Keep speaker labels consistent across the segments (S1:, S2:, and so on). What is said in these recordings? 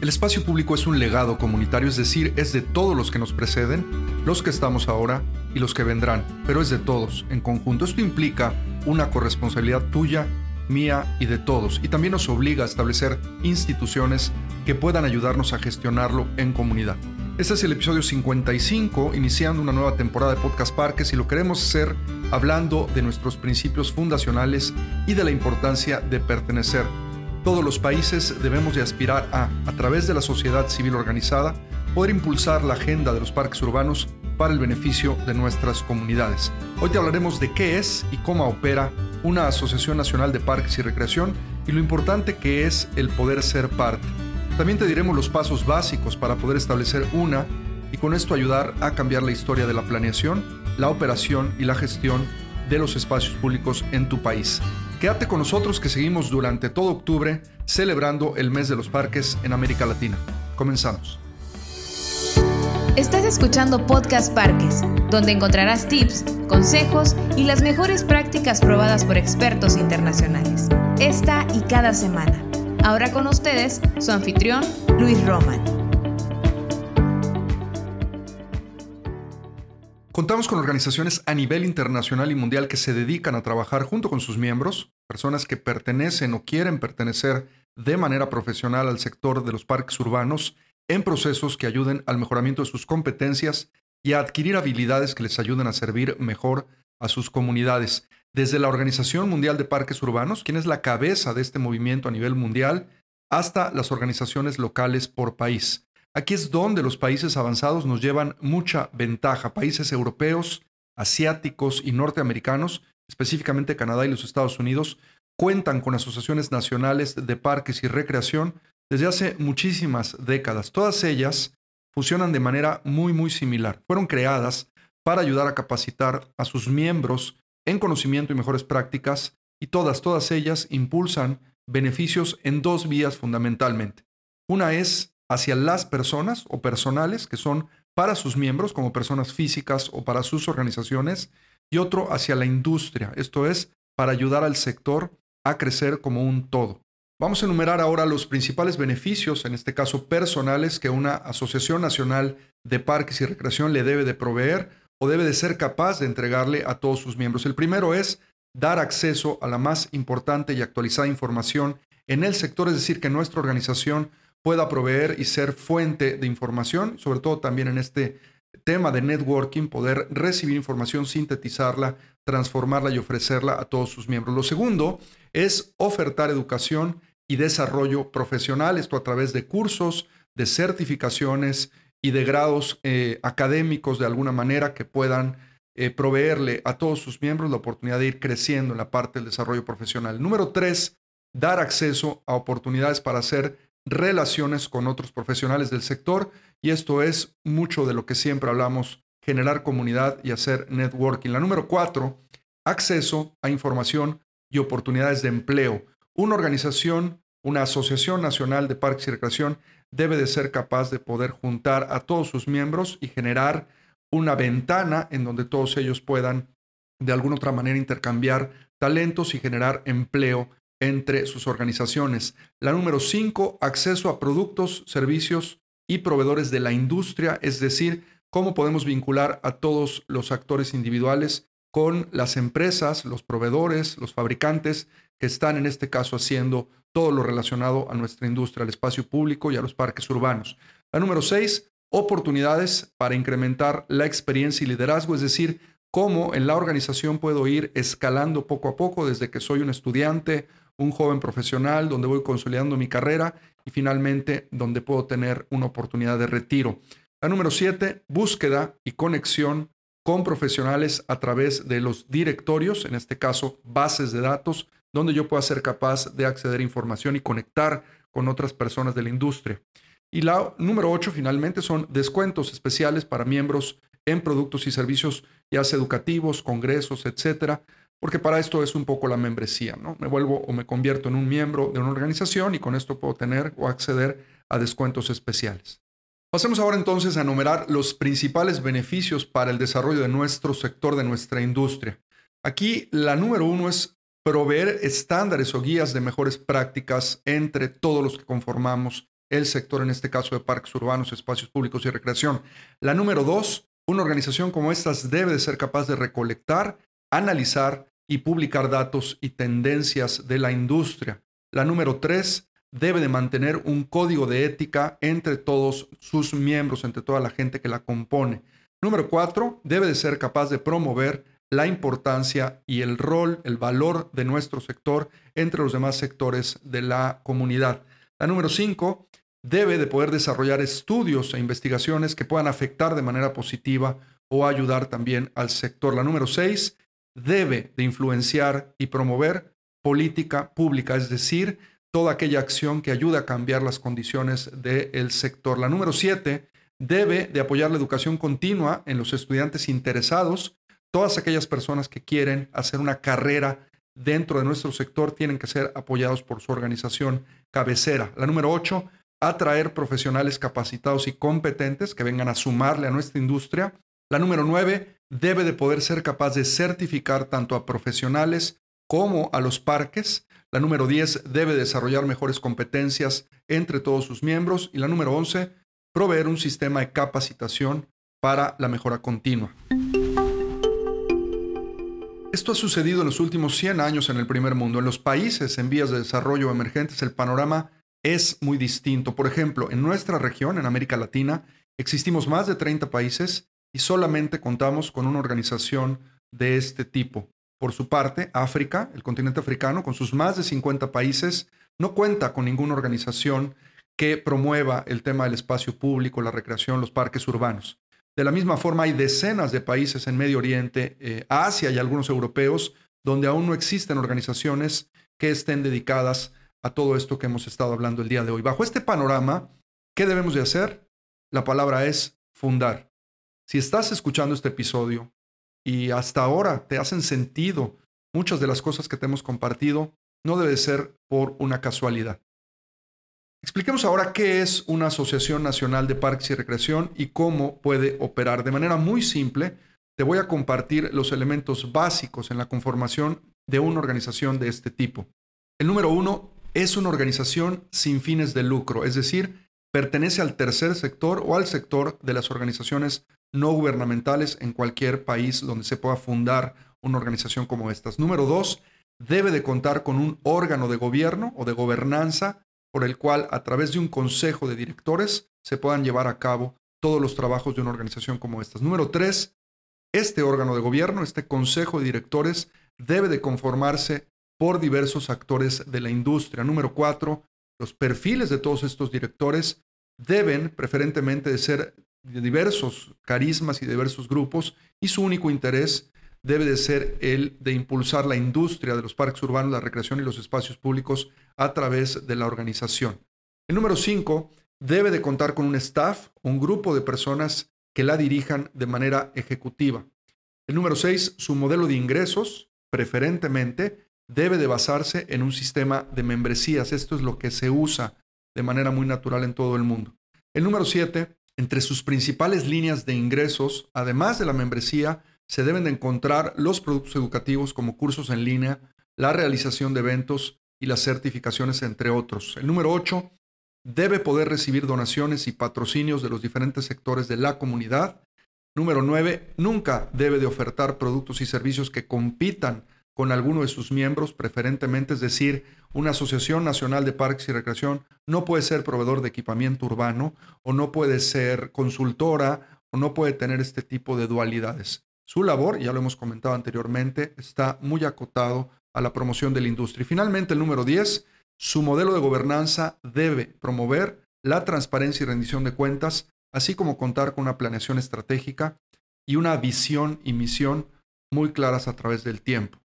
S1: El espacio público es un legado comunitario, es decir, es de todos los que nos preceden, los que estamos ahora y los que vendrán, pero es de todos en conjunto. Esto implica una corresponsabilidad tuya, mía y de todos, y también nos obliga a establecer instituciones que puedan ayudarnos a gestionarlo en comunidad. Este es el episodio 55, iniciando una nueva temporada de Podcast Parques y lo queremos hacer hablando de nuestros principios fundacionales y de la importancia de pertenecer todos los países debemos de aspirar a, a través de la sociedad civil organizada, poder impulsar la agenda de los parques urbanos para el beneficio de nuestras comunidades. Hoy te hablaremos de qué es y cómo opera una Asociación Nacional de Parques y Recreación y lo importante que es el poder ser parte. También te diremos los pasos básicos para poder establecer una y con esto ayudar a cambiar la historia de la planeación, la operación y la gestión de los espacios públicos en tu país. Quédate con nosotros que seguimos durante todo octubre celebrando el mes de los parques en América Latina. Comenzamos.
S2: Estás escuchando Podcast Parques, donde encontrarás tips, consejos y las mejores prácticas probadas por expertos internacionales. Esta y cada semana. Ahora con ustedes, su anfitrión, Luis Roman.
S1: Contamos con organizaciones a nivel internacional y mundial que se dedican a trabajar junto con sus miembros, personas que pertenecen o quieren pertenecer de manera profesional al sector de los parques urbanos en procesos que ayuden al mejoramiento de sus competencias y a adquirir habilidades que les ayuden a servir mejor a sus comunidades. Desde la Organización Mundial de Parques Urbanos, quien es la cabeza de este movimiento a nivel mundial, hasta las organizaciones locales por país. Aquí es donde los países avanzados nos llevan mucha ventaja. Países europeos, asiáticos y norteamericanos, específicamente Canadá y los Estados Unidos, cuentan con asociaciones nacionales de parques y recreación desde hace muchísimas décadas. Todas ellas funcionan de manera muy, muy similar. Fueron creadas para ayudar a capacitar a sus miembros en conocimiento y mejores prácticas y todas, todas ellas impulsan beneficios en dos vías fundamentalmente. Una es hacia las personas o personales que son para sus miembros como personas físicas o para sus organizaciones y otro hacia la industria, esto es, para ayudar al sector a crecer como un todo. Vamos a enumerar ahora los principales beneficios, en este caso personales, que una Asociación Nacional de Parques y Recreación le debe de proveer o debe de ser capaz de entregarle a todos sus miembros. El primero es dar acceso a la más importante y actualizada información en el sector, es decir, que nuestra organización pueda proveer y ser fuente de información, sobre todo también en este tema de networking, poder recibir información, sintetizarla, transformarla y ofrecerla a todos sus miembros. Lo segundo es ofertar educación y desarrollo profesional, esto a través de cursos, de certificaciones y de grados eh, académicos de alguna manera que puedan eh, proveerle a todos sus miembros la oportunidad de ir creciendo en la parte del desarrollo profesional. Número tres, dar acceso a oportunidades para hacer relaciones con otros profesionales del sector y esto es mucho de lo que siempre hablamos, generar comunidad y hacer networking. La número cuatro, acceso a información y oportunidades de empleo. Una organización, una asociación nacional de parques y recreación debe de ser capaz de poder juntar a todos sus miembros y generar una ventana en donde todos ellos puedan de alguna otra manera intercambiar talentos y generar empleo entre sus organizaciones. La número 5, acceso a productos, servicios y proveedores de la industria, es decir, cómo podemos vincular a todos los actores individuales con las empresas, los proveedores, los fabricantes que están en este caso haciendo todo lo relacionado a nuestra industria, al espacio público y a los parques urbanos. La número 6, oportunidades para incrementar la experiencia y liderazgo, es decir, cómo en la organización puedo ir escalando poco a poco desde que soy un estudiante un joven profesional, donde voy consolidando mi carrera y finalmente donde puedo tener una oportunidad de retiro. La número siete, búsqueda y conexión con profesionales a través de los directorios, en este caso bases de datos, donde yo pueda ser capaz de acceder a información y conectar con otras personas de la industria. Y la número ocho, finalmente, son descuentos especiales para miembros en productos y servicios, ya sea educativos, congresos, etcétera, porque para esto es un poco la membresía, ¿no? Me vuelvo o me convierto en un miembro de una organización y con esto puedo tener o acceder a descuentos especiales. Pasemos ahora entonces a enumerar los principales beneficios para el desarrollo de nuestro sector, de nuestra industria. Aquí la número uno es proveer estándares o guías de mejores prácticas entre todos los que conformamos el sector, en este caso de parques urbanos, espacios públicos y recreación. La número dos, una organización como estas debe de ser capaz de recolectar, analizar y publicar datos y tendencias de la industria. La número tres, debe de mantener un código de ética entre todos sus miembros, entre toda la gente que la compone. Número cuatro, debe de ser capaz de promover la importancia y el rol, el valor de nuestro sector entre los demás sectores de la comunidad. La número cinco, debe de poder desarrollar estudios e investigaciones que puedan afectar de manera positiva o ayudar también al sector. La número seis, debe de influenciar y promover política pública, es decir, toda aquella acción que ayude a cambiar las condiciones del sector. La número siete, debe de apoyar la educación continua en los estudiantes interesados. Todas aquellas personas que quieren hacer una carrera dentro de nuestro sector tienen que ser apoyados por su organización cabecera. La número ocho, atraer profesionales capacitados y competentes que vengan a sumarle a nuestra industria. La número nueve, debe de poder ser capaz de certificar tanto a profesionales como a los parques. La número 10 debe desarrollar mejores competencias entre todos sus miembros. Y la número 11, proveer un sistema de capacitación para la mejora continua. Esto ha sucedido en los últimos 100 años en el primer mundo. En los países en vías de desarrollo emergentes el panorama es muy distinto. Por ejemplo, en nuestra región, en América Latina, existimos más de 30 países y solamente contamos con una organización de este tipo. Por su parte, África, el continente africano, con sus más de 50 países, no cuenta con ninguna organización que promueva el tema del espacio público, la recreación, los parques urbanos. De la misma forma, hay decenas de países en Medio Oriente, eh, Asia y algunos europeos, donde aún no existen organizaciones que estén dedicadas a todo esto que hemos estado hablando el día de hoy. Bajo este panorama, ¿qué debemos de hacer? La palabra es fundar. Si estás escuchando este episodio y hasta ahora te hacen sentido muchas de las cosas que te hemos compartido, no debe ser por una casualidad. Expliquemos ahora qué es una Asociación Nacional de Parques y Recreación y cómo puede operar. De manera muy simple, te voy a compartir los elementos básicos en la conformación de una organización de este tipo. El número uno es una organización sin fines de lucro, es decir, pertenece al tercer sector o al sector de las organizaciones no gubernamentales en cualquier país donde se pueda fundar una organización como estas. Número dos, debe de contar con un órgano de gobierno o de gobernanza por el cual a través de un consejo de directores se puedan llevar a cabo todos los trabajos de una organización como estas. Número tres, este órgano de gobierno, este consejo de directores, debe de conformarse por diversos actores de la industria. Número cuatro, los perfiles de todos estos directores deben preferentemente de ser de diversos carismas y diversos grupos y su único interés debe de ser el de impulsar la industria de los parques urbanos, la recreación y los espacios públicos a través de la organización. El número cinco debe de contar con un staff, un grupo de personas que la dirijan de manera ejecutiva. El número seis, su modelo de ingresos, preferentemente, debe de basarse en un sistema de membresías. Esto es lo que se usa de manera muy natural en todo el mundo. El número siete, entre sus principales líneas de ingresos, además de la membresía, se deben de encontrar los productos educativos como cursos en línea, la realización de eventos y las certificaciones, entre otros. El número 8 debe poder recibir donaciones y patrocinios de los diferentes sectores de la comunidad. Número 9, nunca debe de ofertar productos y servicios que compitan con alguno de sus miembros, preferentemente, es decir, una Asociación Nacional de Parques y Recreación no puede ser proveedor de equipamiento urbano o no puede ser consultora o no puede tener este tipo de dualidades. Su labor, ya lo hemos comentado anteriormente, está muy acotado a la promoción de la industria. Y finalmente, el número 10, su modelo de gobernanza debe promover la transparencia y rendición de cuentas, así como contar con una planeación estratégica y una visión y misión muy claras a través del tiempo.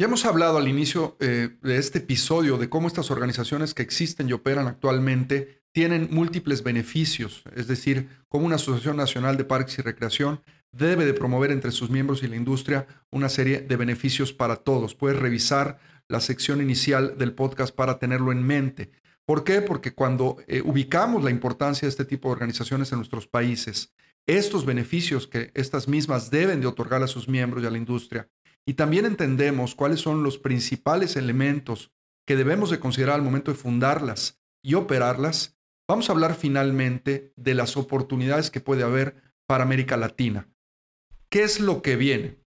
S1: Ya hemos hablado al inicio eh, de este episodio de cómo estas organizaciones que existen y operan actualmente tienen múltiples beneficios, es decir, como una Asociación Nacional de Parques y Recreación debe de promover entre sus miembros y la industria una serie de beneficios para todos. Puedes revisar la sección inicial del podcast para tenerlo en mente. ¿Por qué? Porque cuando eh, ubicamos la importancia de este tipo de organizaciones en nuestros países, estos beneficios que estas mismas deben de otorgar a sus miembros y a la industria y también entendemos cuáles son los principales elementos que debemos de considerar al momento de fundarlas y operarlas, vamos a hablar finalmente de las oportunidades que puede haber para América Latina. ¿Qué es lo que viene?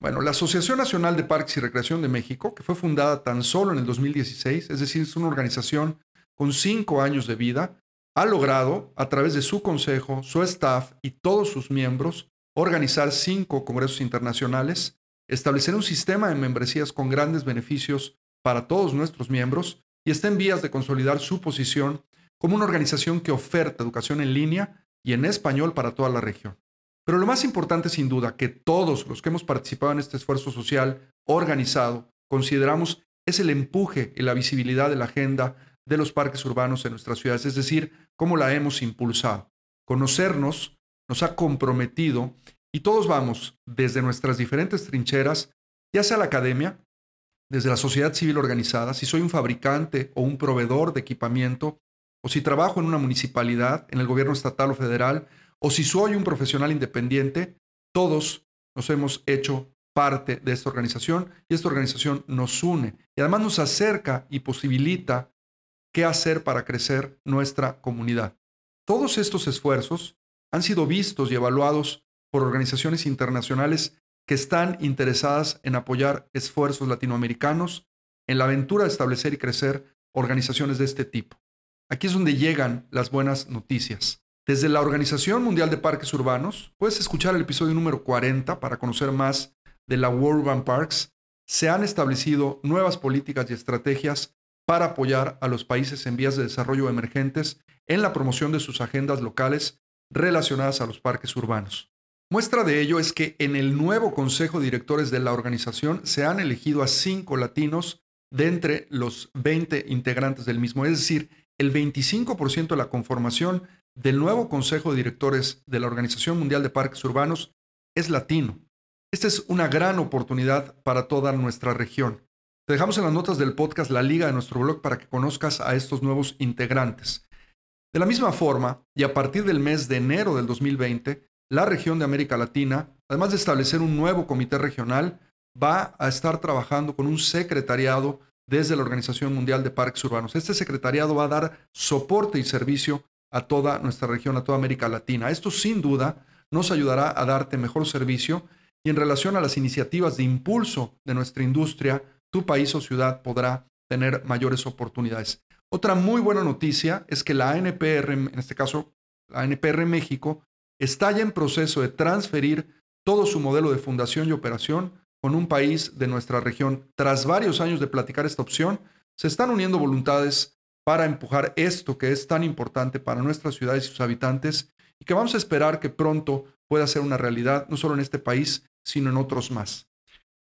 S1: Bueno, la Asociación Nacional de Parques y Recreación de México, que fue fundada tan solo en el 2016, es decir, es una organización con cinco años de vida, ha logrado, a través de su consejo, su staff y todos sus miembros, organizar cinco congresos internacionales, establecer un sistema de membresías con grandes beneficios para todos nuestros miembros y está en vías de consolidar su posición como una organización que oferta educación en línea y en español para toda la región. Pero lo más importante, sin duda, que todos los que hemos participado en este esfuerzo social organizado consideramos es el empuje y la visibilidad de la agenda de los parques urbanos en nuestras ciudades, es decir, cómo la hemos impulsado. Conocernos nos ha comprometido y todos vamos desde nuestras diferentes trincheras, ya sea la academia, desde la sociedad civil organizada, si soy un fabricante o un proveedor de equipamiento, o si trabajo en una municipalidad, en el gobierno estatal o federal, o si soy un profesional independiente, todos nos hemos hecho parte de esta organización y esta organización nos une y además nos acerca y posibilita qué hacer para crecer nuestra comunidad. Todos estos esfuerzos han sido vistos y evaluados por organizaciones internacionales que están interesadas en apoyar esfuerzos latinoamericanos en la aventura de establecer y crecer organizaciones de este tipo. Aquí es donde llegan las buenas noticias. Desde la Organización Mundial de Parques Urbanos, puedes escuchar el episodio número 40 para conocer más de la World Urban Parks. Se han establecido nuevas políticas y estrategias para apoyar a los países en vías de desarrollo emergentes en la promoción de sus agendas locales relacionadas a los parques urbanos. Muestra de ello es que en el nuevo Consejo de Directores de la organización se han elegido a cinco latinos de entre los 20 integrantes del mismo, es decir, el 25% de la conformación del nuevo Consejo de Directores de la Organización Mundial de Parques Urbanos es latino. Esta es una gran oportunidad para toda nuestra región. Te dejamos en las notas del podcast la liga de nuestro blog para que conozcas a estos nuevos integrantes. De la misma forma, y a partir del mes de enero del 2020, la región de América Latina, además de establecer un nuevo comité regional, va a estar trabajando con un secretariado desde la Organización Mundial de Parques Urbanos. Este secretariado va a dar soporte y servicio a toda nuestra región, a toda América Latina. Esto sin duda nos ayudará a darte mejor servicio y en relación a las iniciativas de impulso de nuestra industria, tu país o ciudad podrá tener mayores oportunidades. Otra muy buena noticia es que la ANPR, en este caso la ANPR México, está ya en proceso de transferir todo su modelo de fundación y operación con un país de nuestra región. Tras varios años de platicar esta opción, se están uniendo voluntades para empujar esto que es tan importante para nuestras ciudades y sus habitantes y que vamos a esperar que pronto pueda ser una realidad, no solo en este país, sino en otros más.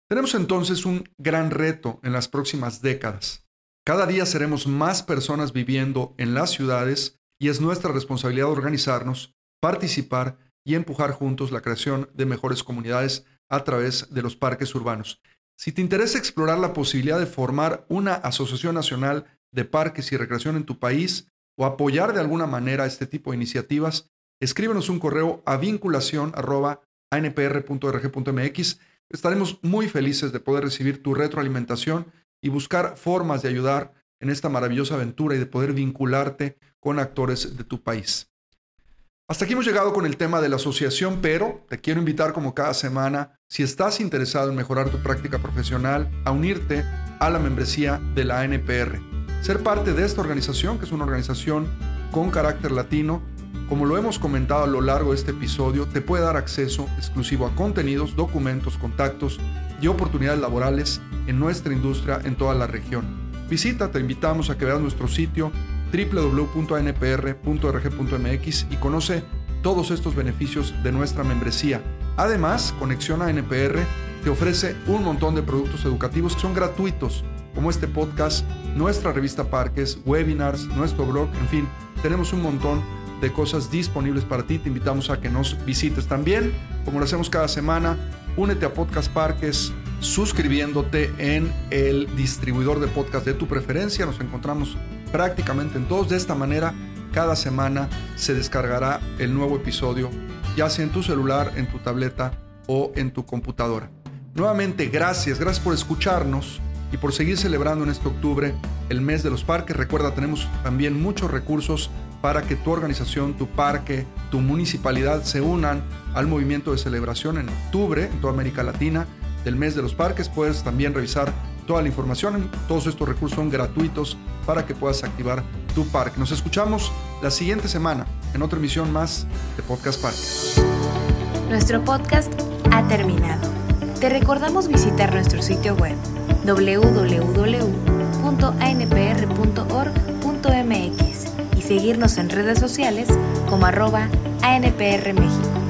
S1: Tenemos entonces un gran reto en las próximas décadas. Cada día seremos más personas viviendo en las ciudades y es nuestra responsabilidad organizarnos, participar y empujar juntos la creación de mejores comunidades a través de los parques urbanos. Si te interesa explorar la posibilidad de formar una asociación nacional de parques y recreación en tu país o apoyar de alguna manera este tipo de iniciativas, escríbenos un correo a vinculación.anpr.org.mx. Estaremos muy felices de poder recibir tu retroalimentación y buscar formas de ayudar en esta maravillosa aventura y de poder vincularte con actores de tu país. Hasta aquí hemos llegado con el tema de la asociación, pero te quiero invitar como cada semana, si estás interesado en mejorar tu práctica profesional, a unirte a la membresía de la ANPR. Ser parte de esta organización, que es una organización con carácter latino, como lo hemos comentado a lo largo de este episodio, te puede dar acceso exclusivo a contenidos, documentos, contactos y oportunidades laborales en nuestra industria en toda la región. Visita, te invitamos a que veas nuestro sitio www.npr.org.mx y conoce todos estos beneficios de nuestra membresía. Además, Conexión a NPR te ofrece un montón de productos educativos que son gratuitos como este podcast, nuestra revista Parques, webinars, nuestro blog, en fin, tenemos un montón de cosas disponibles para ti. Te invitamos a que nos visites también, como lo hacemos cada semana. Únete a Podcast Parques suscribiéndote en el distribuidor de podcast de tu preferencia. Nos encontramos prácticamente en todos. De esta manera, cada semana se descargará el nuevo episodio, ya sea en tu celular, en tu tableta o en tu computadora. Nuevamente, gracias, gracias por escucharnos y por seguir celebrando en este octubre el mes de los parques. Recuerda, tenemos también muchos recursos para que tu organización, tu parque, tu municipalidad se unan al movimiento de celebración en octubre en toda América Latina del mes de los parques. Puedes también revisar toda la información. Todos estos recursos son gratuitos para que puedas activar tu parque. Nos escuchamos la siguiente semana en otra emisión más de Podcast Parques.
S2: Nuestro podcast ha terminado. Te recordamos visitar nuestro sitio web www.anpr.org.mx y seguirnos en redes sociales como arroba ANPR México.